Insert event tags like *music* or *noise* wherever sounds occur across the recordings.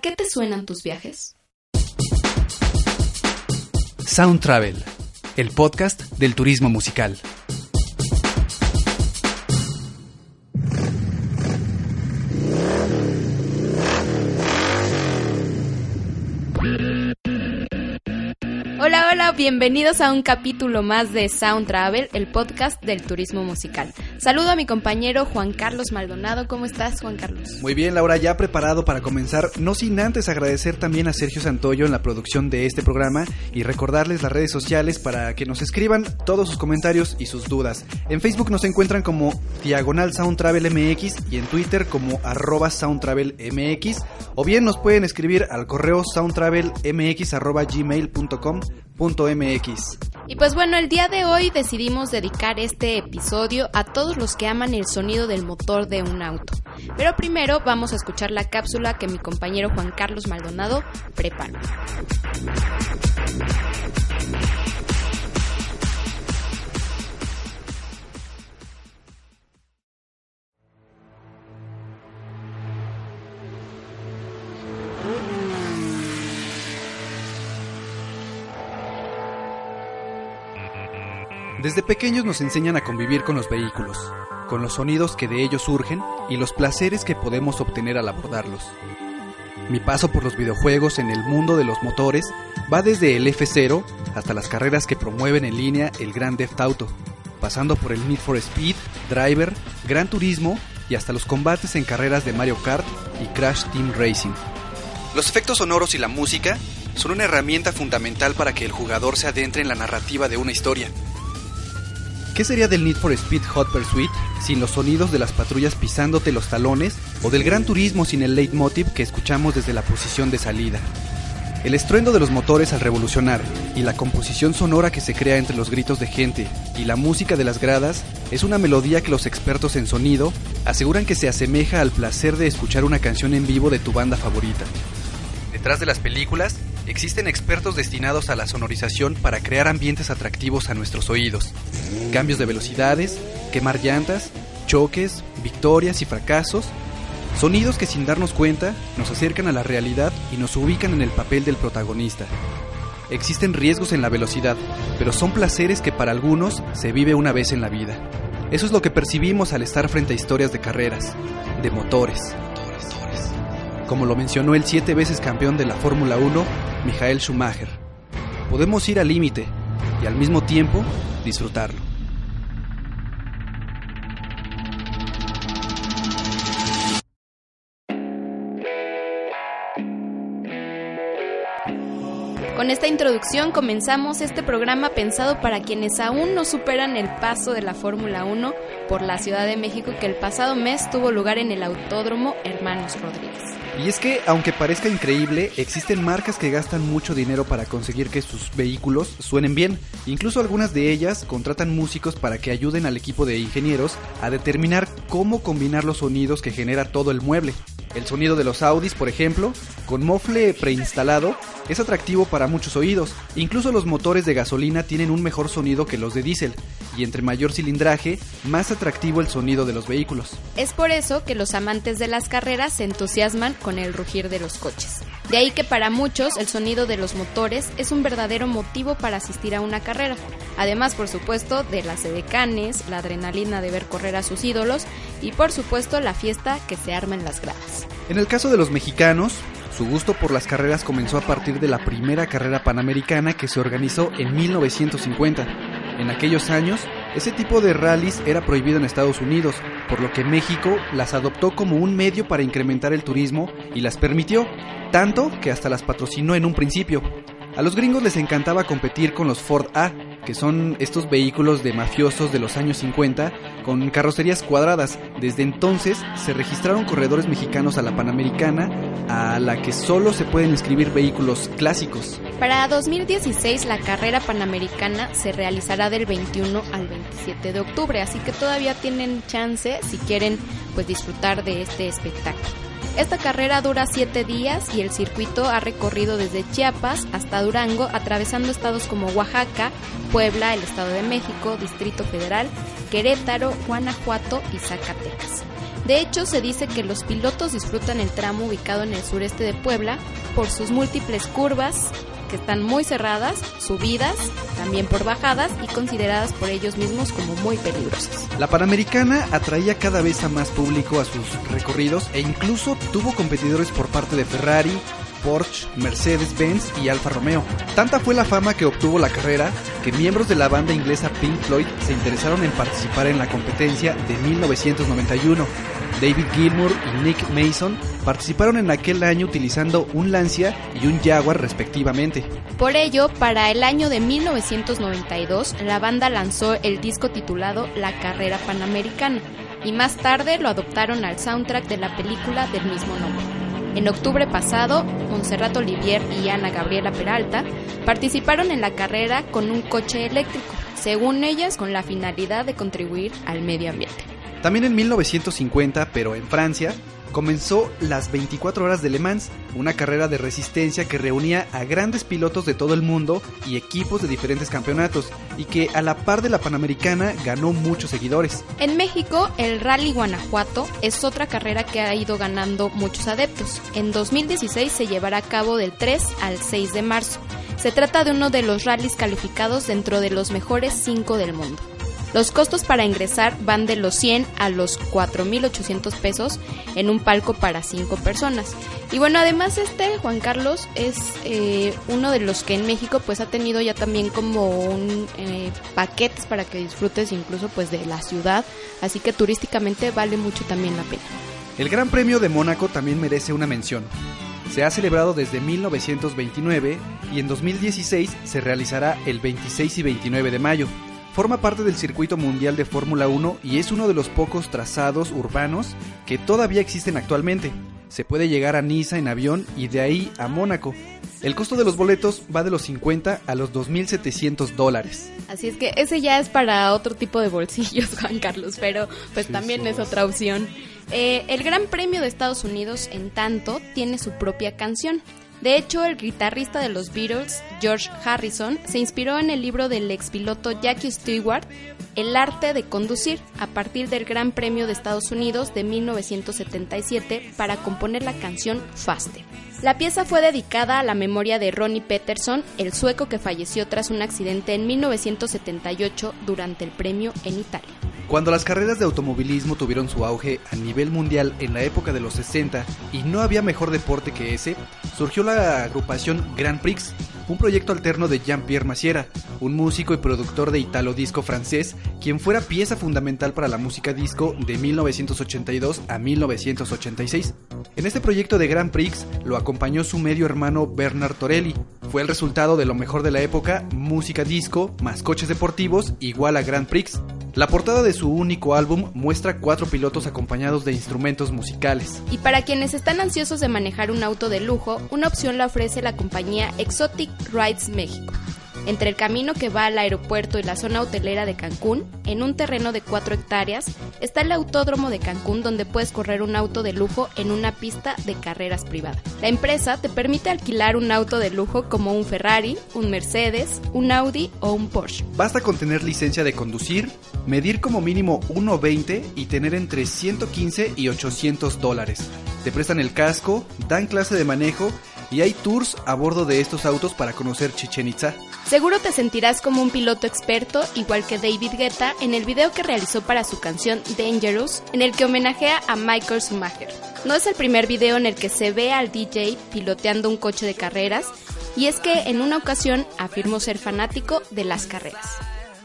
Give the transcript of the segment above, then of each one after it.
¿A qué te suenan tus viajes? Sound Travel, el podcast del turismo musical. Hola, hola, bienvenidos a un capítulo más de Sound Travel, el podcast del turismo musical. Saludo a mi compañero Juan Carlos Maldonado. ¿Cómo estás, Juan Carlos? Muy bien, Laura, ya preparado para comenzar, no sin antes agradecer también a Sergio Santoyo en la producción de este programa y recordarles las redes sociales para que nos escriban todos sus comentarios y sus dudas. En Facebook nos encuentran como Diagonal Sound Travel MX y en Twitter como arroba Sound Travel MX o bien nos pueden escribir al correo soundtravelmx arroba gmail.com Y pues bueno, el día de hoy decidimos dedicar este episodio a todos los que aman el sonido del motor de un auto. Pero primero vamos a escuchar la cápsula que mi compañero Juan Carlos Maldonado preparó. Desde pequeños nos enseñan a convivir con los vehículos, con los sonidos que de ellos surgen y los placeres que podemos obtener al abordarlos. Mi paso por los videojuegos en el mundo de los motores va desde el F0 hasta las carreras que promueven en línea el Grand Theft Auto, pasando por el Need for Speed, Driver, Gran Turismo y hasta los combates en carreras de Mario Kart y Crash Team Racing. Los efectos sonoros y la música son una herramienta fundamental para que el jugador se adentre en la narrativa de una historia. ¿Qué sería del Need for Speed Hot Pursuit sin los sonidos de las patrullas pisándote los talones o del Gran Turismo sin el leitmotiv que escuchamos desde la posición de salida? El estruendo de los motores al revolucionar y la composición sonora que se crea entre los gritos de gente y la música de las gradas es una melodía que los expertos en sonido aseguran que se asemeja al placer de escuchar una canción en vivo de tu banda favorita. Detrás de las películas existen expertos destinados a la sonorización para crear ambientes atractivos a nuestros oídos. Cambios de velocidades, quemar llantas, choques, victorias y fracasos. Sonidos que sin darnos cuenta nos acercan a la realidad y nos ubican en el papel del protagonista. Existen riesgos en la velocidad, pero son placeres que para algunos se vive una vez en la vida. Eso es lo que percibimos al estar frente a historias de carreras, de motores, como lo mencionó el siete veces campeón de la Fórmula 1, Michael Schumacher. Podemos ir al límite y al mismo tiempo disfrutarlo. Con esta introducción comenzamos este programa pensado para quienes aún no superan el paso de la Fórmula 1 por la Ciudad de México que el pasado mes tuvo lugar en el Autódromo Hermanos Rodríguez. Y es que, aunque parezca increíble, existen marcas que gastan mucho dinero para conseguir que sus vehículos suenen bien. Incluso algunas de ellas contratan músicos para que ayuden al equipo de ingenieros a determinar cómo combinar los sonidos que genera todo el mueble. El sonido de los Audis, por ejemplo, con mofle preinstalado, es atractivo para muchos oídos. Incluso los motores de gasolina tienen un mejor sonido que los de diésel, y entre mayor cilindraje, más atractivo el sonido de los vehículos. Es por eso que los amantes de las carreras se entusiasman con el rugir de los coches. De ahí que para muchos el sonido de los motores es un verdadero motivo para asistir a una carrera. Además, por supuesto, de las edecanes, la adrenalina de ver correr a sus ídolos y por supuesto la fiesta que se arma en las gradas. En el caso de los mexicanos, su gusto por las carreras comenzó a partir de la primera carrera panamericana que se organizó en 1950. En aquellos años, ese tipo de rallies era prohibido en Estados Unidos, por lo que México las adoptó como un medio para incrementar el turismo y las permitió, tanto que hasta las patrocinó en un principio. A los gringos les encantaba competir con los Ford A, que son estos vehículos de mafiosos de los años 50 con carrocerías cuadradas. Desde entonces se registraron corredores mexicanos a la Panamericana, a la que solo se pueden inscribir vehículos clásicos. Para 2016 la carrera panamericana se realizará del 21 al 27 de octubre, así que todavía tienen chance si quieren pues disfrutar de este espectáculo. Esta carrera dura 7 días y el circuito ha recorrido desde Chiapas hasta Durango, atravesando estados como Oaxaca, Puebla, el Estado de México, Distrito Federal, Querétaro, Guanajuato y Zacatecas. De hecho, se dice que los pilotos disfrutan el tramo ubicado en el sureste de Puebla por sus múltiples curvas, que están muy cerradas, subidas, también por bajadas y consideradas por ellos mismos como muy peligrosas. La Panamericana atraía cada vez a más público a sus recorridos e incluso tuvo competidores por parte de Ferrari, Porsche, Mercedes-Benz y Alfa Romeo. Tanta fue la fama que obtuvo la carrera que miembros de la banda inglesa Pink Floyd se interesaron en participar en la competencia de 1991. David Gilmour y Nick Mason participaron en aquel año utilizando un Lancia y un Jaguar respectivamente. Por ello, para el año de 1992, la banda lanzó el disco titulado La Carrera Panamericana y más tarde lo adoptaron al soundtrack de la película del mismo nombre. En octubre pasado, Monserrat Olivier y Ana Gabriela Peralta participaron en la carrera con un coche eléctrico, según ellas con la finalidad de contribuir al medio ambiente. También en 1950, pero en Francia, comenzó las 24 horas de Le Mans, una carrera de resistencia que reunía a grandes pilotos de todo el mundo y equipos de diferentes campeonatos, y que a la par de la Panamericana ganó muchos seguidores. En México, el Rally Guanajuato es otra carrera que ha ido ganando muchos adeptos. En 2016 se llevará a cabo del 3 al 6 de marzo. Se trata de uno de los rallies calificados dentro de los mejores 5 del mundo. Los costos para ingresar van de los 100 a los 4.800 pesos en un palco para 5 personas. Y bueno, además este Juan Carlos es eh, uno de los que en México pues ha tenido ya también como un eh, paquetes para que disfrutes incluso pues de la ciudad, así que turísticamente vale mucho también la pena. El Gran Premio de Mónaco también merece una mención. Se ha celebrado desde 1929 y en 2016 se realizará el 26 y 29 de mayo. Forma parte del circuito mundial de Fórmula 1 y es uno de los pocos trazados urbanos que todavía existen actualmente. Se puede llegar a Niza en avión y de ahí a Mónaco. El costo de los boletos va de los 50 a los 2.700 dólares. Así es que ese ya es para otro tipo de bolsillos, *laughs* Juan Carlos, pero pues también es otra opción. Eh, el Gran Premio de Estados Unidos, en tanto, tiene su propia canción. De hecho, el guitarrista de los Beatles, George Harrison, se inspiró en el libro del expiloto Jackie Stewart, El arte de conducir, a partir del Gran Premio de Estados Unidos de 1977 para componer la canción Faster. La pieza fue dedicada a la memoria de Ronnie Peterson, el sueco que falleció tras un accidente en 1978 durante el premio en Italia. Cuando las carreras de automovilismo tuvieron su auge a nivel mundial en la época de los 60 y no había mejor deporte que ese, surgió la agrupación Grand Prix, un proyecto alterno de Jean-Pierre Massiera, un músico y productor de italo disco francés, quien fuera pieza fundamental para la música disco de 1982 a 1986. En este proyecto de Grand Prix lo acompañó su medio hermano Bernard Torelli. Fue el resultado de lo mejor de la época, música disco más coches deportivos igual a Grand Prix. La portada de su único álbum muestra cuatro pilotos acompañados de instrumentos musicales. Y para quienes están ansiosos de manejar un auto de lujo, una opción la ofrece la compañía Exotic Rides México. Entre el camino que va al aeropuerto y la zona hotelera de Cancún, en un terreno de 4 hectáreas, está el Autódromo de Cancún donde puedes correr un auto de lujo en una pista de carreras privada. La empresa te permite alquilar un auto de lujo como un Ferrari, un Mercedes, un Audi o un Porsche. Basta con tener licencia de conducir, medir como mínimo 1,20 y tener entre 115 y 800 dólares. Te prestan el casco, dan clase de manejo y hay tours a bordo de estos autos para conocer Chichen Itza. Seguro te sentirás como un piloto experto, igual que David Guetta en el video que realizó para su canción Dangerous, en el que homenajea a Michael Schumacher. No es el primer video en el que se ve al DJ piloteando un coche de carreras, y es que en una ocasión afirmó ser fanático de las carreras.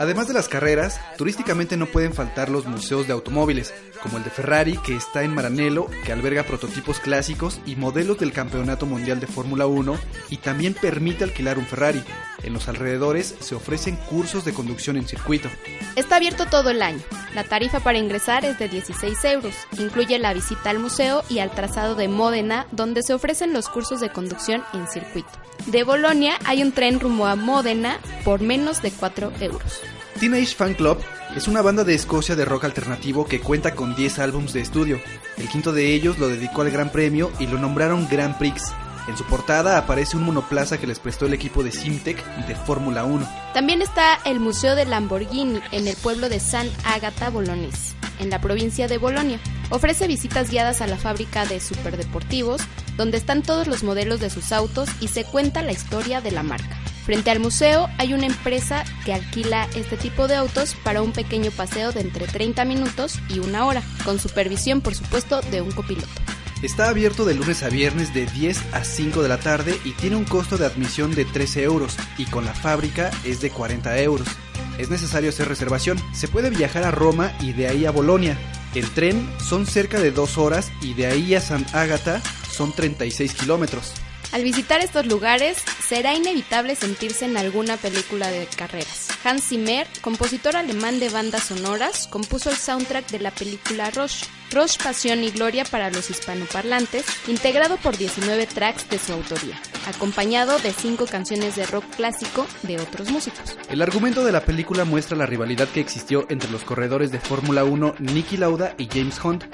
Además de las carreras, turísticamente no pueden faltar los museos de automóviles, como el de Ferrari, que está en Maranello, que alberga prototipos clásicos y modelos del Campeonato Mundial de Fórmula 1 y también permite alquilar un Ferrari. En los alrededores se ofrecen cursos de conducción en circuito. Está abierto todo el año. La tarifa para ingresar es de 16 euros. Incluye la visita al museo y al trazado de Módena, donde se ofrecen los cursos de conducción en circuito. De Bolonia hay un tren rumbo a Módena por menos de 4 euros. Teenage Fan Club es una banda de Escocia de rock alternativo que cuenta con 10 álbumes de estudio. El quinto de ellos lo dedicó al Gran Premio y lo nombraron Grand Prix. En su portada aparece un monoplaza que les prestó el equipo de Simtech de Fórmula 1. También está el Museo de Lamborghini en el pueblo de San Agata Bolognese, en la provincia de Bolonia. Ofrece visitas guiadas a la fábrica de superdeportivos, donde están todos los modelos de sus autos y se cuenta la historia de la marca. Frente al museo hay una empresa que alquila este tipo de autos para un pequeño paseo de entre 30 minutos y una hora, con supervisión por supuesto de un copiloto. Está abierto de lunes a viernes de 10 a 5 de la tarde y tiene un costo de admisión de 13 euros y con la fábrica es de 40 euros. Es necesario hacer reservación. Se puede viajar a Roma y de ahí a Bolonia. El tren son cerca de 2 horas y de ahí a San Ágata son 36 kilómetros. Al visitar estos lugares, será inevitable sentirse en alguna película de carreras. Hans Zimmer, compositor alemán de bandas sonoras, compuso el soundtrack de la película Rush. Rush Pasión y Gloria para los hispanoparlantes, integrado por 19 tracks de su autoría, acompañado de 5 canciones de rock clásico de otros músicos. El argumento de la película muestra la rivalidad que existió entre los corredores de Fórmula 1 Nicky Lauda y James Hunt,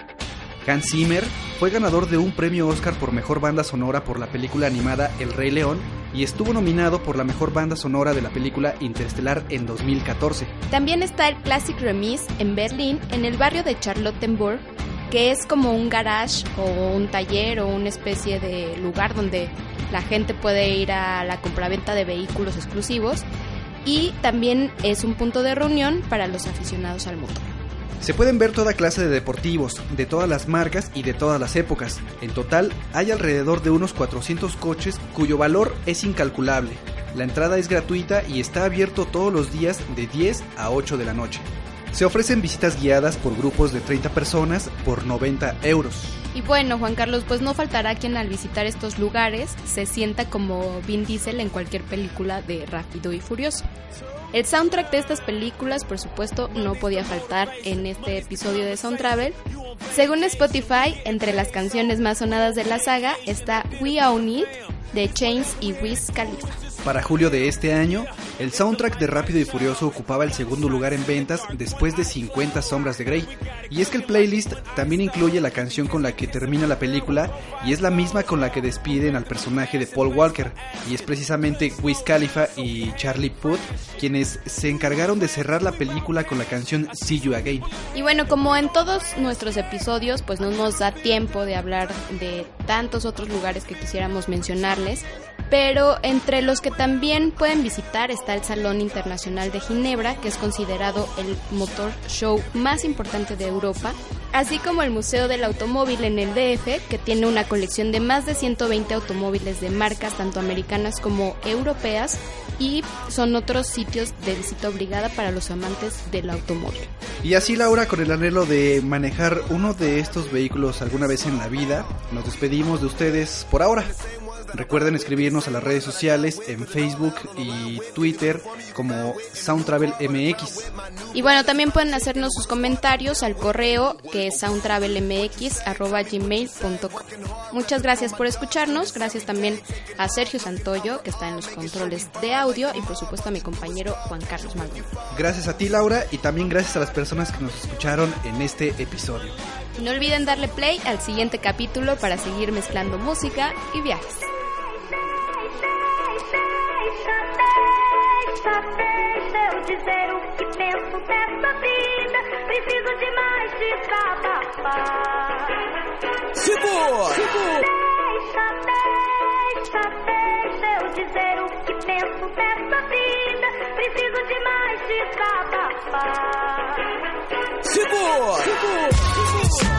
Hans Zimmer fue ganador de un premio Oscar por mejor banda sonora por la película animada El Rey León y estuvo nominado por la mejor banda sonora de la película Interstellar en 2014. También está el Classic Remise en Berlín, en el barrio de Charlottenburg, que es como un garage o un taller o una especie de lugar donde la gente puede ir a la compraventa de vehículos exclusivos y también es un punto de reunión para los aficionados al motor. Se pueden ver toda clase de deportivos, de todas las marcas y de todas las épocas. En total, hay alrededor de unos 400 coches cuyo valor es incalculable. La entrada es gratuita y está abierto todos los días de 10 a 8 de la noche. Se ofrecen visitas guiadas por grupos de 30 personas por 90 euros. Y bueno, Juan Carlos, pues no faltará quien al visitar estos lugares se sienta como Vin Diesel en cualquier película de Rápido y Furioso. El soundtrack de estas películas, por supuesto, no podía faltar en este episodio de Sound Travel. Según Spotify, entre las canciones más sonadas de la saga está We Own It de Chains y Wiz Khalifa. Para julio de este año, el soundtrack de Rápido y Furioso ocupaba el segundo lugar en ventas después de 50 sombras de Grey. Y es que el playlist también incluye la canción con la que termina la película y es la misma con la que despiden al personaje de Paul Walker. Y es precisamente Wiz Khalifa y Charlie Puth quienes se encargaron de cerrar la película con la canción See You Again. Y bueno, como en todos nuestros episodios, pues no nos da tiempo de hablar de tantos otros lugares que quisiéramos mencionarles pero entre los que también pueden visitar está el Salón Internacional de Ginebra, que es considerado el motor show más importante de Europa, así como el Museo del Automóvil en el DF, que tiene una colección de más de 120 automóviles de marcas tanto americanas como europeas y son otros sitios de visita obligada para los amantes del automóvil. Y así Laura, con el anhelo de manejar uno de estos vehículos alguna vez en la vida, nos despedimos de ustedes por ahora. Recuerden escribirnos a las redes sociales en Facebook y Twitter como SoundTravelMX. Y bueno, también pueden hacernos sus comentarios al correo que es soundtravelmx.gmail.com. Muchas gracias por escucharnos. Gracias también a Sergio Santoyo, que está en los controles de audio, y por supuesto a mi compañero Juan Carlos Maldonado. Gracias a ti, Laura, y también gracias a las personas que nos escucharon en este episodio. No olviden darle play al siguiente capítulo para seguir mezclando música y viajes. Dizer o que penso dessa vida. Preciso de mais desabafar. Segura! Segura! Deixa, deixa, deixa eu dizer o que penso dessa vida. Preciso de mais desabafar. Segura! Segura! qué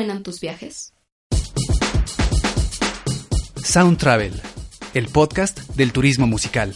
suenan tus viajes? Sound Travel, el podcast del turismo musical.